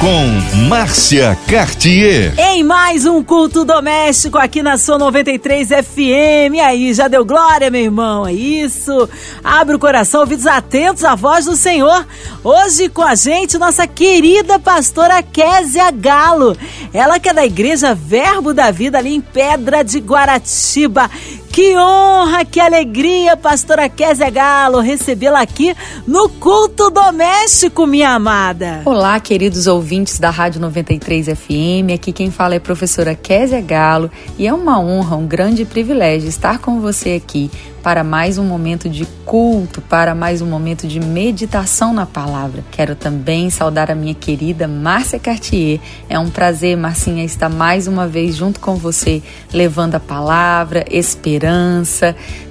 com Márcia Cartier. Em mais um culto doméstico aqui na sua 93 FM. Aí, já deu glória, meu irmão? É isso. Abre o coração, ouvidos atentos à voz do Senhor. Hoje com a gente, nossa querida pastora Késia Galo. Ela que é da Igreja Verbo da Vida ali em Pedra de Guaratiba. Que honra, que alegria, pastora Kézia Galo, recebê-la aqui no culto doméstico, minha amada. Olá, queridos ouvintes da Rádio 93 FM. Aqui quem fala é a professora Kézia Galo e é uma honra, um grande privilégio estar com você aqui para mais um momento de culto, para mais um momento de meditação na palavra. Quero também saudar a minha querida Márcia Cartier. É um prazer, Marcinha, estar mais uma vez junto com você, levando a palavra,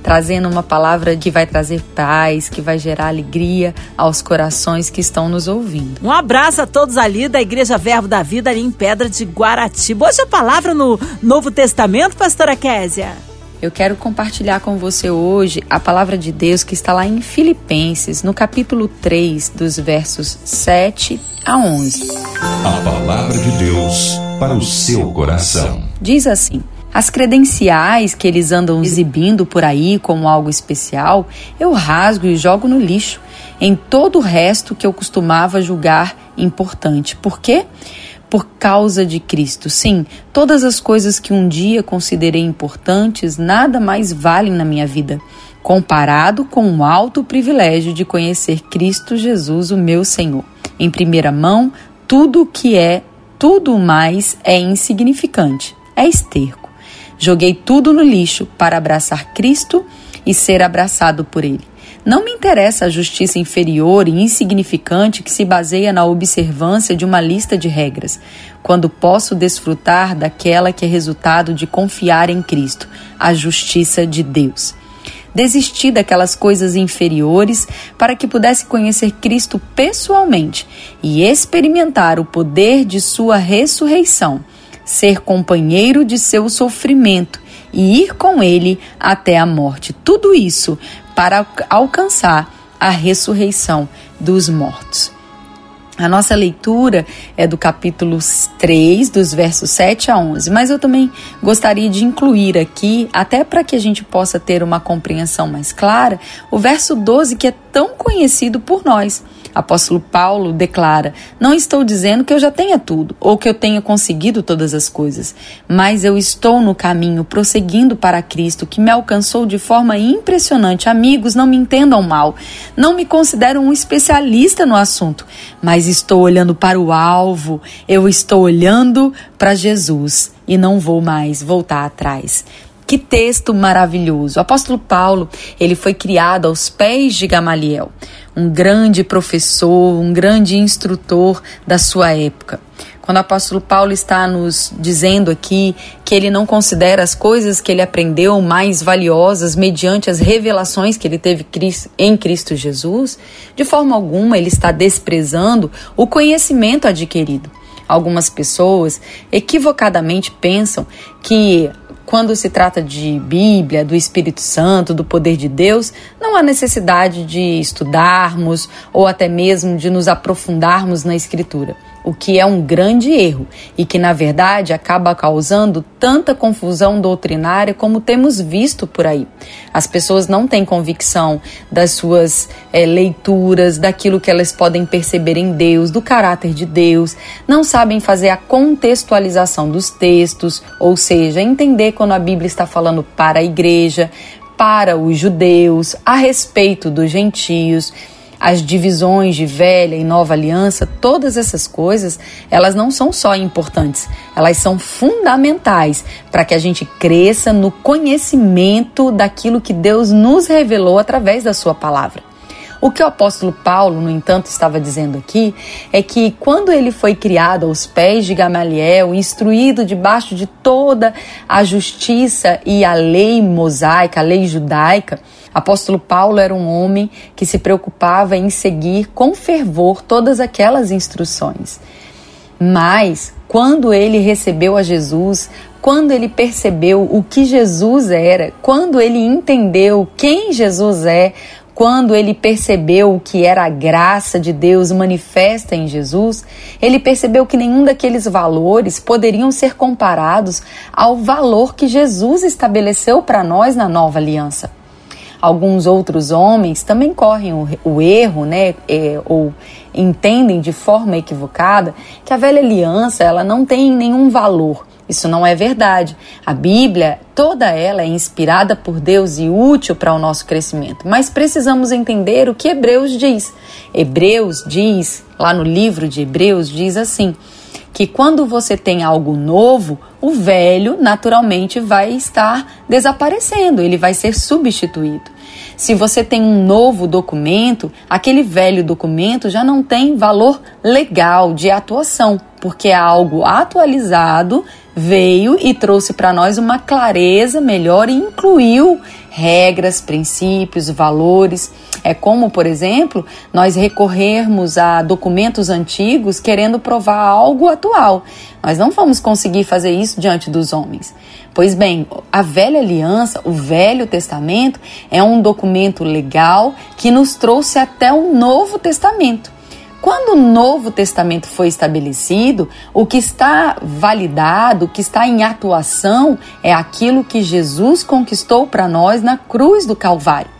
trazendo uma palavra que vai trazer paz, que vai gerar alegria aos corações que estão nos ouvindo. Um abraço a todos ali da Igreja Verbo da Vida, ali em Pedra de Guaratiba. Hoje a palavra no Novo Testamento, pastora Késia. Eu quero compartilhar com você hoje a palavra de Deus que está lá em Filipenses, no capítulo 3, dos versos 7 a 11. A palavra de Deus para o seu coração. Diz assim: As credenciais que eles andam exibindo por aí como algo especial, eu rasgo e jogo no lixo, em todo o resto que eu costumava julgar importante. Por quê? por causa de Cristo. Sim, todas as coisas que um dia considerei importantes nada mais valem na minha vida, comparado com o alto privilégio de conhecer Cristo Jesus, o meu Senhor. Em primeira mão, tudo o que é, tudo mais é insignificante, é esterco. Joguei tudo no lixo para abraçar Cristo e ser abraçado por Ele. Não me interessa a justiça inferior e insignificante que se baseia na observância de uma lista de regras, quando posso desfrutar daquela que é resultado de confiar em Cristo, a justiça de Deus. Desisti daquelas coisas inferiores para que pudesse conhecer Cristo pessoalmente e experimentar o poder de Sua ressurreição, ser companheiro de seu sofrimento e ir com Ele até a morte. Tudo isso para alcançar a ressurreição dos mortos. A nossa leitura é do capítulo 3, dos versos 7 a 11, mas eu também gostaria de incluir aqui, até para que a gente possa ter uma compreensão mais clara, o verso 12, que é tão conhecido por nós. Apóstolo Paulo declara: Não estou dizendo que eu já tenha tudo ou que eu tenha conseguido todas as coisas, mas eu estou no caminho, prosseguindo para Cristo, que me alcançou de forma impressionante. Amigos, não me entendam mal, não me considero um especialista no assunto, mas estou olhando para o alvo, eu estou olhando para Jesus e não vou mais voltar atrás. Que texto maravilhoso. O apóstolo Paulo, ele foi criado aos pés de Gamaliel, um grande professor, um grande instrutor da sua época. Quando o apóstolo Paulo está nos dizendo aqui que ele não considera as coisas que ele aprendeu mais valiosas mediante as revelações que ele teve em Cristo Jesus, de forma alguma ele está desprezando o conhecimento adquirido. Algumas pessoas equivocadamente pensam que quando se trata de Bíblia, do Espírito Santo, do poder de Deus, não há necessidade de estudarmos ou até mesmo de nos aprofundarmos na Escritura o que é um grande erro e que, na verdade, acaba causando tanta confusão doutrinária como temos visto por aí. As pessoas não têm convicção das suas é, leituras, daquilo que elas podem perceber em Deus, do caráter de Deus, não sabem fazer a contextualização dos textos, ou seja, entender quando a Bíblia está falando para a igreja, para os judeus, a respeito dos gentios as divisões de velha e nova aliança, todas essas coisas, elas não são só importantes, elas são fundamentais para que a gente cresça no conhecimento daquilo que Deus nos revelou através da sua palavra. O que o apóstolo Paulo, no entanto, estava dizendo aqui é que quando ele foi criado aos pés de Gamaliel, instruído debaixo de toda a justiça e a lei mosaica, a lei judaica, apóstolo Paulo era um homem que se preocupava em seguir com fervor todas aquelas instruções. Mas quando ele recebeu a Jesus, quando ele percebeu o que Jesus era, quando ele entendeu quem Jesus é, quando ele percebeu o que era a graça de Deus manifesta em Jesus, ele percebeu que nenhum daqueles valores poderiam ser comparados ao valor que Jesus estabeleceu para nós na nova aliança. Alguns outros homens também correm o, o erro, né, é, ou entendem de forma equivocada que a velha aliança ela não tem nenhum valor isso não é verdade. A Bíblia, toda ela é inspirada por Deus e útil para o nosso crescimento. Mas precisamos entender o que Hebreus diz. Hebreus diz, lá no livro de Hebreus, diz assim: que quando você tem algo novo, o velho naturalmente vai estar desaparecendo, ele vai ser substituído. Se você tem um novo documento, aquele velho documento já não tem valor legal de atuação, porque é algo atualizado veio e trouxe para nós uma clareza melhor e incluiu regras, princípios, valores. É como, por exemplo, nós recorrermos a documentos antigos querendo provar algo atual. Nós não vamos conseguir fazer isso diante dos homens. Pois bem, a velha aliança, o Velho Testamento, é um documento legal que nos trouxe até o Novo Testamento. Quando o Novo Testamento foi estabelecido, o que está validado, o que está em atuação, é aquilo que Jesus conquistou para nós na cruz do Calvário.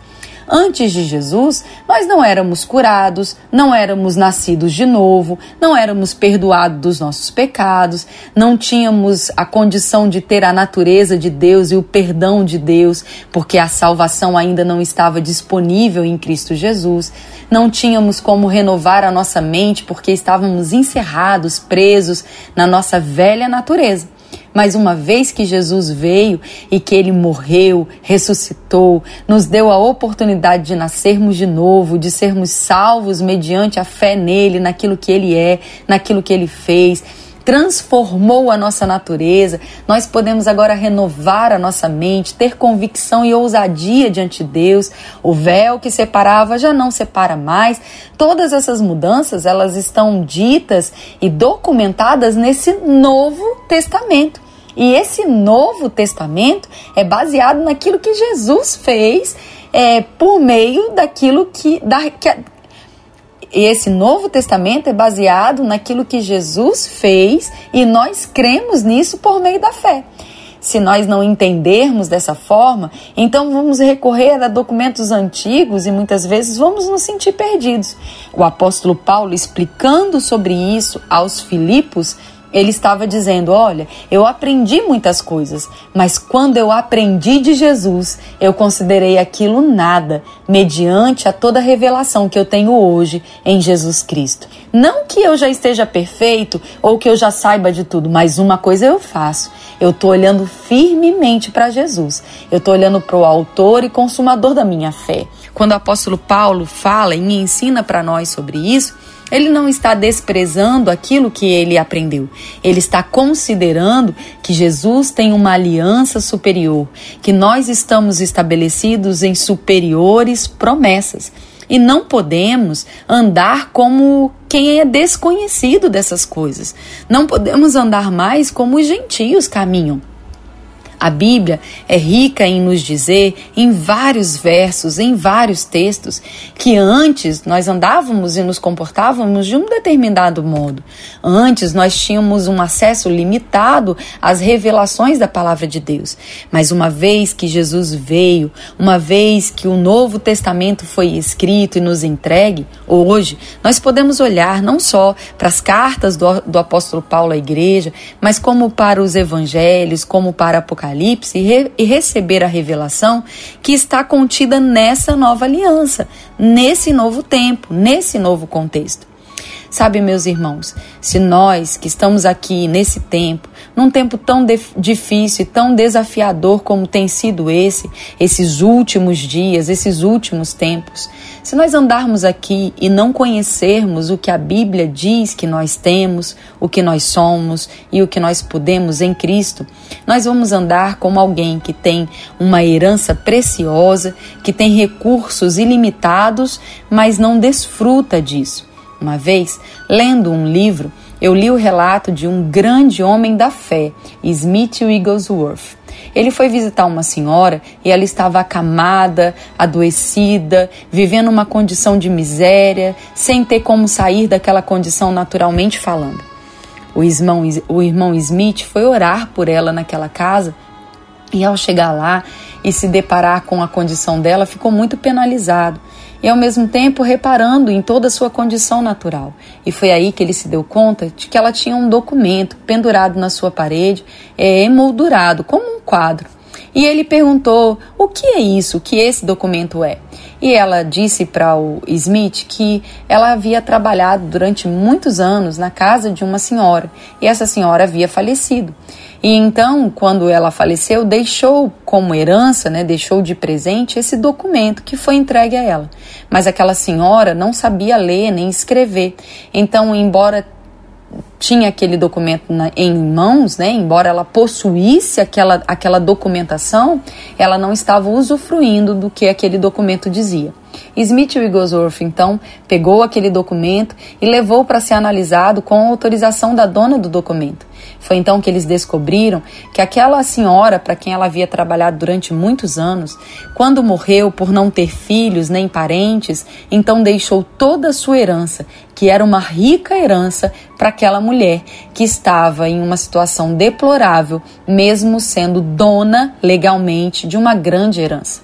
Antes de Jesus, nós não éramos curados, não éramos nascidos de novo, não éramos perdoados dos nossos pecados, não tínhamos a condição de ter a natureza de Deus e o perdão de Deus, porque a salvação ainda não estava disponível em Cristo Jesus. Não tínhamos como renovar a nossa mente porque estávamos encerrados, presos na nossa velha natureza. Mas uma vez que Jesus veio e que ele morreu, ressuscitou, nos deu a oportunidade de nascermos de novo, de sermos salvos mediante a fé nele, naquilo que ele é, naquilo que ele fez transformou a nossa natureza, nós podemos agora renovar a nossa mente, ter convicção e ousadia diante de Deus. O véu que separava já não separa mais. Todas essas mudanças, elas estão ditas e documentadas nesse Novo Testamento. E esse Novo Testamento é baseado naquilo que Jesus fez é, por meio daquilo que, da, que, e esse Novo Testamento é baseado naquilo que Jesus fez e nós cremos nisso por meio da fé. Se nós não entendermos dessa forma, então vamos recorrer a documentos antigos e muitas vezes vamos nos sentir perdidos. O apóstolo Paulo, explicando sobre isso aos Filipos, ele estava dizendo: Olha, eu aprendi muitas coisas, mas quando eu aprendi de Jesus, eu considerei aquilo nada, mediante a toda a revelação que eu tenho hoje em Jesus Cristo. Não que eu já esteja perfeito ou que eu já saiba de tudo, mas uma coisa eu faço: eu estou olhando firmemente para Jesus, eu estou olhando para o Autor e Consumador da minha fé. Quando o apóstolo Paulo fala e ensina para nós sobre isso, ele não está desprezando aquilo que ele aprendeu. Ele está considerando que Jesus tem uma aliança superior, que nós estamos estabelecidos em superiores promessas. E não podemos andar como quem é desconhecido dessas coisas. Não podemos andar mais como os gentios caminham. A Bíblia é rica em nos dizer, em vários versos, em vários textos, que antes nós andávamos e nos comportávamos de um determinado modo. Antes nós tínhamos um acesso limitado às revelações da palavra de Deus. Mas uma vez que Jesus veio, uma vez que o Novo Testamento foi escrito e nos entregue, hoje nós podemos olhar não só para as cartas do, do apóstolo Paulo à igreja, mas como para os evangelhos, como para Apocalipse Apocalipse e, re, e receber a revelação que está contida nessa nova aliança, nesse novo tempo, nesse novo contexto. Sabe, meus irmãos, se nós que estamos aqui nesse tempo, num tempo tão difícil tão desafiador como tem sido esse, esses últimos dias, esses últimos tempos, se nós andarmos aqui e não conhecermos o que a Bíblia diz que nós temos, o que nós somos e o que nós podemos em Cristo, nós vamos andar como alguém que tem uma herança preciosa, que tem recursos ilimitados, mas não desfruta disso. Uma vez, lendo um livro, eu li o relato de um grande homem da fé, Smith Wigglesworth. Ele foi visitar uma senhora e ela estava acamada, adoecida, vivendo uma condição de miséria, sem ter como sair daquela condição naturalmente falando. O irmão, o irmão Smith foi orar por ela naquela casa e ao chegar lá e se deparar com a condição dela, ficou muito penalizado e ao mesmo tempo reparando em toda a sua condição natural. E foi aí que ele se deu conta de que ela tinha um documento pendurado na sua parede, é, emoldurado, como um quadro. E ele perguntou: o que é isso? O que esse documento é? E ela disse para o Smith que ela havia trabalhado durante muitos anos na casa de uma senhora e essa senhora havia falecido. E então, quando ela faleceu, deixou como herança, né, deixou de presente esse documento que foi entregue a ela. Mas aquela senhora não sabia ler nem escrever. Então, embora tinha aquele documento na, em mãos, né, embora ela possuísse aquela, aquela documentação, ela não estava usufruindo do que aquele documento dizia. Smith Wigglesworth, então, pegou aquele documento e levou para ser analisado com autorização da dona do documento. Foi então que eles descobriram que aquela senhora, para quem ela havia trabalhado durante muitos anos, quando morreu por não ter filhos nem parentes, então deixou toda a sua herança, que era uma rica herança, para aquela mulher que estava em uma situação deplorável, mesmo sendo dona legalmente de uma grande herança.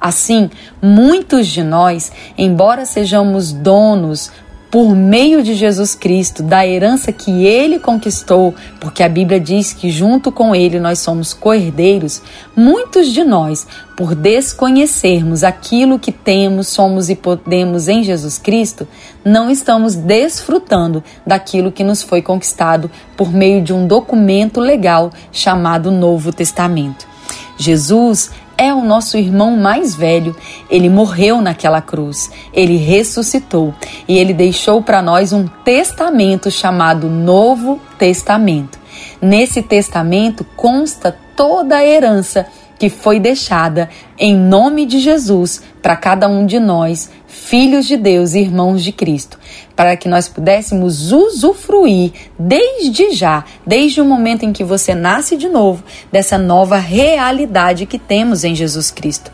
Assim, muitos de nós, embora sejamos donos por meio de Jesus Cristo, da herança que ele conquistou, porque a Bíblia diz que junto com ele nós somos coerdeiros, muitos de nós, por desconhecermos aquilo que temos, somos e podemos em Jesus Cristo, não estamos desfrutando daquilo que nos foi conquistado por meio de um documento legal chamado Novo Testamento. Jesus é o nosso irmão mais velho. Ele morreu naquela cruz, ele ressuscitou e ele deixou para nós um testamento chamado Novo Testamento. Nesse testamento consta toda a herança que foi deixada em nome de Jesus para cada um de nós, filhos de Deus e irmãos de Cristo para que nós pudéssemos usufruir desde já, desde o momento em que você nasce de novo, dessa nova realidade que temos em Jesus Cristo.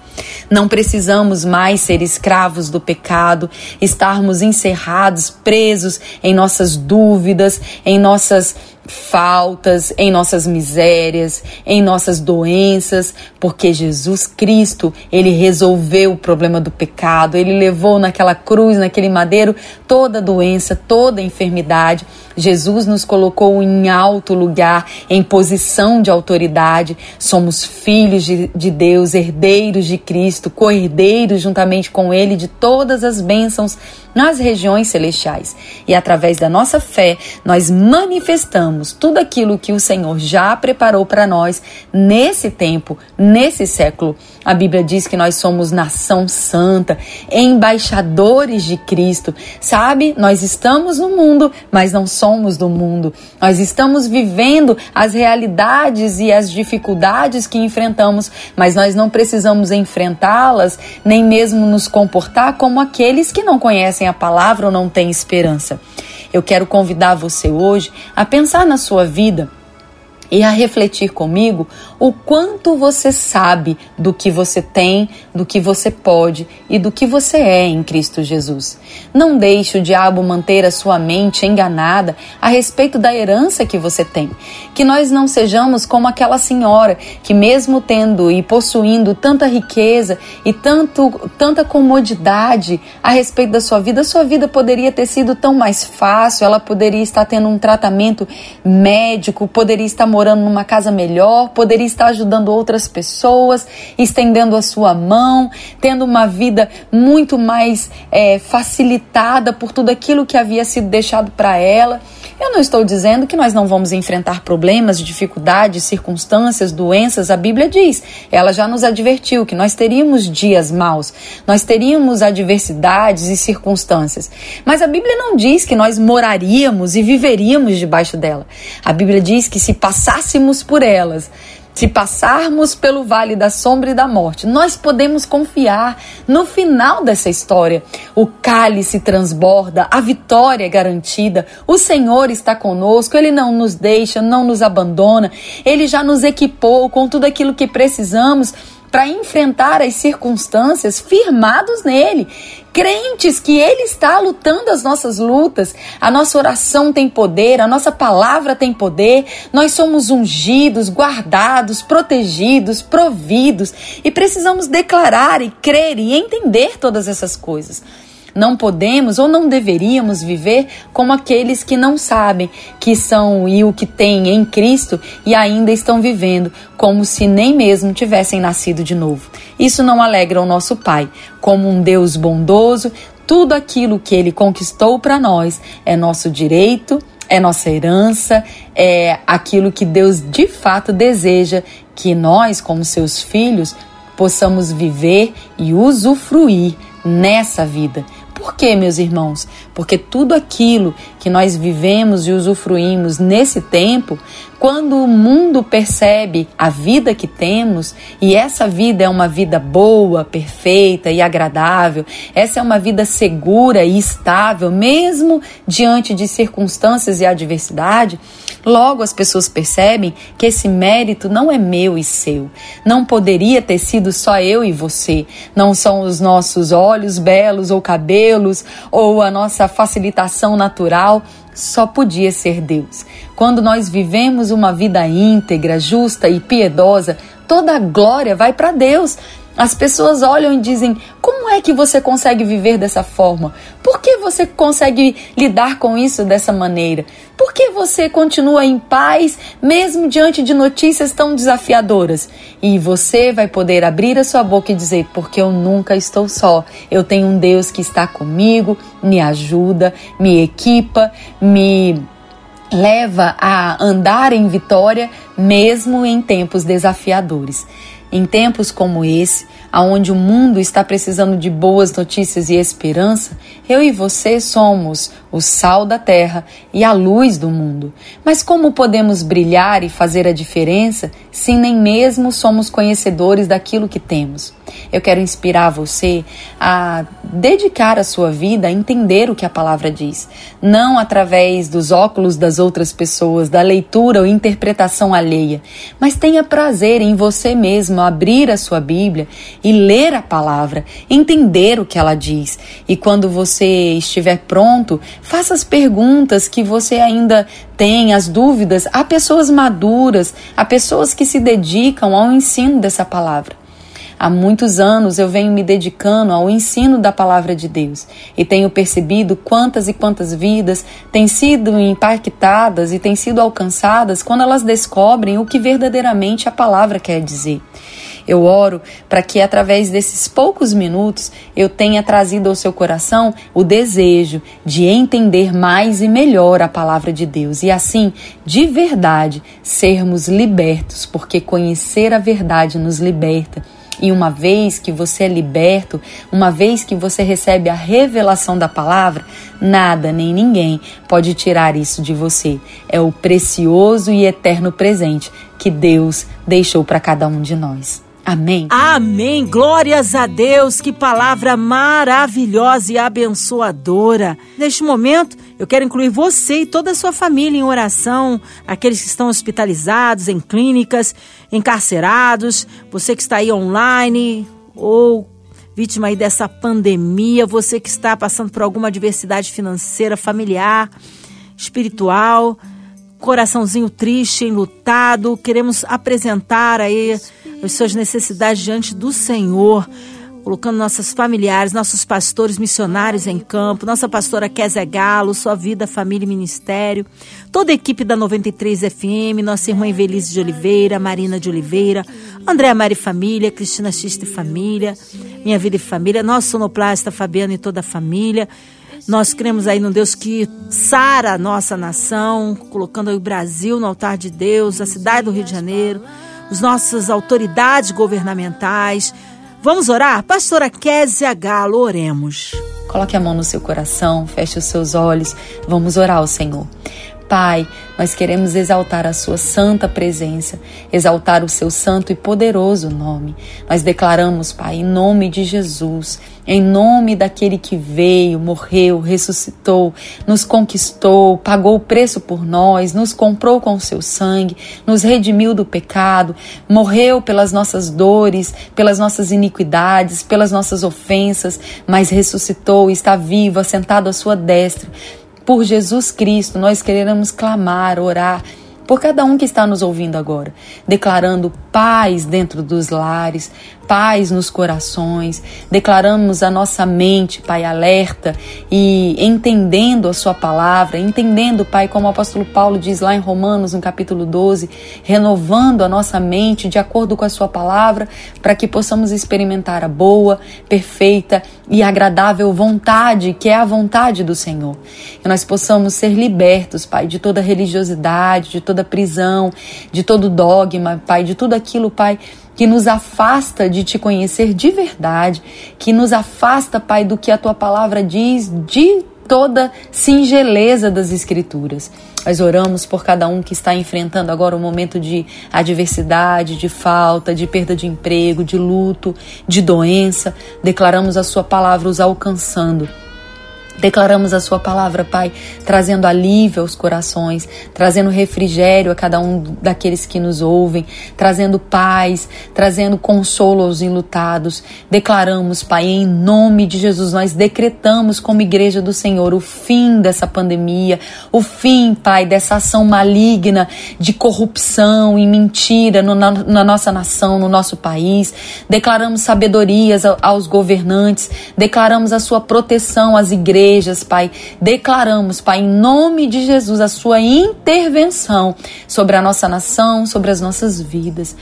Não precisamos mais ser escravos do pecado, estarmos encerrados, presos em nossas dúvidas, em nossas faltas, em nossas misérias, em nossas doenças, porque Jesus Cristo, ele resolveu o problema do pecado, ele levou naquela cruz, naquele madeiro, toda doença, toda enfermidade. Jesus nos colocou em alto lugar, em posição de autoridade. Somos filhos de, de Deus, herdeiros de Cristo, co-herdeiros juntamente com Ele de todas as bênçãos nas regiões celestiais. E através da nossa fé, nós manifestamos tudo aquilo que o Senhor já preparou para nós nesse tempo, nesse século. A Bíblia diz que nós somos nação santa, embaixadores de Cristo. Sabe, nós estamos no mundo, mas não somos do mundo. Nós estamos vivendo as realidades e as dificuldades que enfrentamos, mas nós não precisamos enfrentá-las, nem mesmo nos comportar como aqueles que não conhecem a palavra ou não tem esperança. Eu quero convidar você hoje a pensar na sua vida e a refletir comigo o quanto você sabe do que você tem, do que você pode e do que você é em Cristo Jesus. Não deixe o diabo manter a sua mente enganada a respeito da herança que você tem. Que nós não sejamos como aquela senhora que, mesmo tendo e possuindo tanta riqueza e tanto, tanta comodidade a respeito da sua vida, sua vida poderia ter sido tão mais fácil, ela poderia estar tendo um tratamento médico, poderia estar morando numa casa melhor, poderia estar ajudando outras pessoas, estendendo a sua mão, tendo uma vida muito mais é, facilitada por tudo aquilo que havia sido deixado para ela. Eu não estou dizendo que nós não vamos enfrentar problemas, dificuldades, circunstâncias, doenças. A Bíblia diz, ela já nos advertiu que nós teríamos dias maus, nós teríamos adversidades e circunstâncias. Mas a Bíblia não diz que nós moraríamos e viveríamos debaixo dela. A Bíblia diz que se passássemos por elas, Se passarmos pelo vale da sombra e da morte, nós podemos confiar no final dessa história. O cálice transborda, a vitória é garantida, o Senhor está conosco, Ele não nos deixa, não nos abandona, Ele já nos equipou com tudo aquilo que precisamos para enfrentar as circunstâncias firmados nele, crentes que ele está lutando as nossas lutas. A nossa oração tem poder, a nossa palavra tem poder. Nós somos ungidos, guardados, protegidos, providos e precisamos declarar e crer e entender todas essas coisas. Não podemos ou não deveríamos viver como aqueles que não sabem que são e o que têm em Cristo e ainda estão vivendo como se nem mesmo tivessem nascido de novo. Isso não alegra o nosso Pai. Como um Deus bondoso, tudo aquilo que ele conquistou para nós é nosso direito, é nossa herança, é aquilo que Deus de fato deseja que nós, como seus filhos, possamos viver e usufruir nessa vida. Por quê, meus irmãos? Porque tudo aquilo que nós vivemos e usufruímos nesse tempo, quando o mundo percebe a vida que temos, e essa vida é uma vida boa, perfeita e agradável, essa é uma vida segura e estável, mesmo diante de circunstâncias e adversidade, logo as pessoas percebem que esse mérito não é meu e seu. Não poderia ter sido só eu e você. Não são os nossos olhos belos ou cabelos ou a nossa facilitação natural só podia ser Deus. Quando nós vivemos uma vida íntegra, justa e piedosa, toda a glória vai para Deus. As pessoas olham e dizem: como é que você consegue viver dessa forma? Por que você consegue lidar com isso dessa maneira? Por que você continua em paz mesmo diante de notícias tão desafiadoras? E você vai poder abrir a sua boca e dizer: porque eu nunca estou só. Eu tenho um Deus que está comigo, me ajuda, me equipa, me leva a andar em vitória mesmo em tempos desafiadores. Em tempos como esse, aonde o mundo está precisando de boas notícias e esperança, eu e você somos o sal da terra e a luz do mundo. Mas como podemos brilhar e fazer a diferença se nem mesmo somos conhecedores daquilo que temos? Eu quero inspirar você a dedicar a sua vida a entender o que a palavra diz, não através dos óculos das outras pessoas, da leitura ou interpretação alheia, mas tenha prazer em você mesmo abrir a sua Bíblia e ler a palavra, entender o que ela diz. E quando você estiver pronto, faça as perguntas que você ainda tem, as dúvidas, a pessoas maduras, a pessoas que se dedicam ao ensino dessa palavra. Há muitos anos eu venho me dedicando ao ensino da palavra de Deus e tenho percebido quantas e quantas vidas têm sido impactadas e têm sido alcançadas quando elas descobrem o que verdadeiramente a palavra quer dizer. Eu oro para que através desses poucos minutos eu tenha trazido ao seu coração o desejo de entender mais e melhor a palavra de Deus e assim, de verdade, sermos libertos, porque conhecer a verdade nos liberta. E uma vez que você é liberto, uma vez que você recebe a revelação da palavra, nada nem ninguém pode tirar isso de você. É o precioso e eterno presente que Deus deixou para cada um de nós. Amém. Amém. Glórias a Deus. Que palavra maravilhosa e abençoadora. Neste momento, eu quero incluir você e toda a sua família em oração, aqueles que estão hospitalizados, em clínicas, encarcerados, você que está aí online ou vítima aí dessa pandemia, você que está passando por alguma adversidade financeira, familiar, espiritual coraçãozinho triste, enlutado, queremos apresentar aí as suas necessidades diante do Senhor, colocando nossos familiares, nossos pastores missionários em campo, nossa pastora Kézia Galo, sua vida, família e ministério, toda a equipe da 93 FM, nossa irmã Evelise de Oliveira, Marina de Oliveira, Andréa Mari Família, Cristina Xista e Família, Minha Vida e Família, nosso sonoplasta Fabiano e toda a família, nós cremos aí num Deus que sara a nossa nação, colocando o Brasil no altar de Deus, a cidade do Rio de Janeiro, as nossas autoridades governamentais. Vamos orar? Pastora Kézia Galo, oremos. Coloque a mão no seu coração, feche os seus olhos, vamos orar ao Senhor. Pai, nós queremos exaltar a Sua santa presença, exaltar o Seu santo e poderoso nome. Nós declaramos, Pai, em nome de Jesus, em nome daquele que veio, morreu, ressuscitou, nos conquistou, pagou o preço por nós, nos comprou com o seu sangue, nos redimiu do pecado, morreu pelas nossas dores, pelas nossas iniquidades, pelas nossas ofensas, mas ressuscitou, está vivo, assentado à sua destra por Jesus Cristo, nós queremos clamar, orar por cada um que está nos ouvindo agora, declarando paz dentro dos lares, paz nos corações, declaramos a nossa mente, Pai, alerta e entendendo a Sua palavra, entendendo, Pai, como o apóstolo Paulo diz lá em Romanos, no capítulo 12, renovando a nossa mente de acordo com a Sua palavra, para que possamos experimentar a boa, perfeita e agradável vontade, que é a vontade do Senhor. Que nós possamos ser libertos, Pai, de toda religiosidade, de toda prisão, de todo dogma, Pai, de tudo aquilo, Pai que nos afasta de te conhecer de verdade, que nos afasta, Pai, do que a tua palavra diz, de toda singeleza das Escrituras. Nós oramos por cada um que está enfrentando agora um momento de adversidade, de falta, de perda de emprego, de luto, de doença. Declaramos a Sua palavra os alcançando Declaramos a Sua palavra, Pai, trazendo alívio aos corações, trazendo refrigério a cada um daqueles que nos ouvem, trazendo paz, trazendo consolo aos enlutados. Declaramos, Pai, em nome de Jesus, nós decretamos como Igreja do Senhor o fim dessa pandemia, o fim, Pai, dessa ação maligna de corrupção e mentira no, na, na nossa nação, no nosso país. Declaramos sabedorias aos governantes, declaramos a Sua proteção às igrejas igrejas, Pai. Declaramos, Pai, em nome de Jesus, a sua intervenção sobre a nossa nação, sobre as nossas vidas.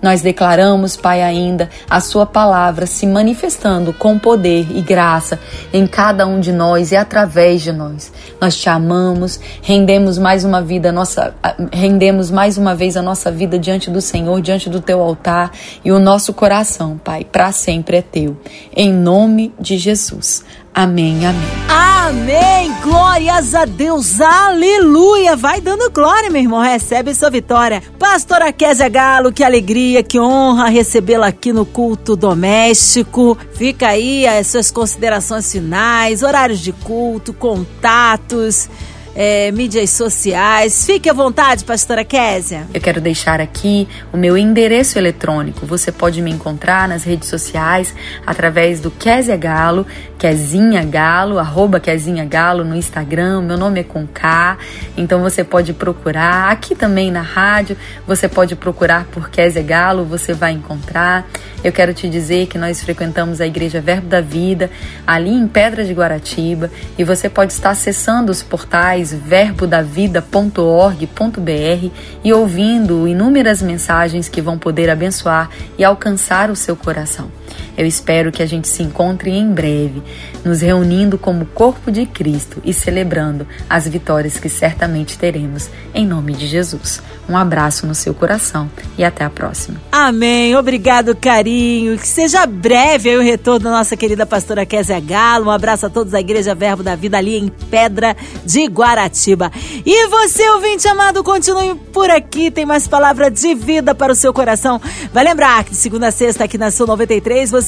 Nós declaramos, Pai, ainda a Sua palavra se manifestando com poder e graça em cada um de nós e através de nós. Nós te amamos, rendemos mais uma vida nossa, rendemos mais uma vez a nossa vida diante do Senhor, diante do Teu altar e o nosso coração, Pai, para sempre é Teu. Em nome de Jesus. Amém, amém. Amém. Glórias a Deus. Aleluia. Vai dando glória, meu irmão. Recebe sua vitória. Pastora Kézia Galo, que alegria, que honra recebê-la aqui no culto doméstico. Fica aí as suas considerações finais, horários de culto, contatos é, mídias sociais. Fique à vontade, pastora Késia. Eu quero deixar aqui o meu endereço eletrônico. Você pode me encontrar nas redes sociais através do Késia Galo, Kezinha Galo, arroba Kezinha Galo no Instagram. Meu nome é com K, então você pode procurar. Aqui também na rádio, você pode procurar por Késia Galo, você vai encontrar. Eu quero te dizer que nós frequentamos a Igreja Verbo da Vida, ali em Pedra de Guaratiba, e você pode estar acessando os portais verbodavida.org.br e ouvindo inúmeras mensagens que vão poder abençoar e alcançar o seu coração. Eu espero que a gente se encontre em breve, nos reunindo como corpo de Cristo e celebrando as vitórias que certamente teremos, em nome de Jesus. Um abraço no seu coração e até a próxima. Amém. Obrigado, carinho. Que seja breve o retorno da nossa querida pastora Kézia Galo. Um abraço a todos da Igreja Verbo da Vida ali em Pedra de Guaratiba. E você, ouvinte amado, continue por aqui. Tem mais palavra de vida para o seu coração. Vai lembrar que de segunda a sexta aqui na Sul 93 você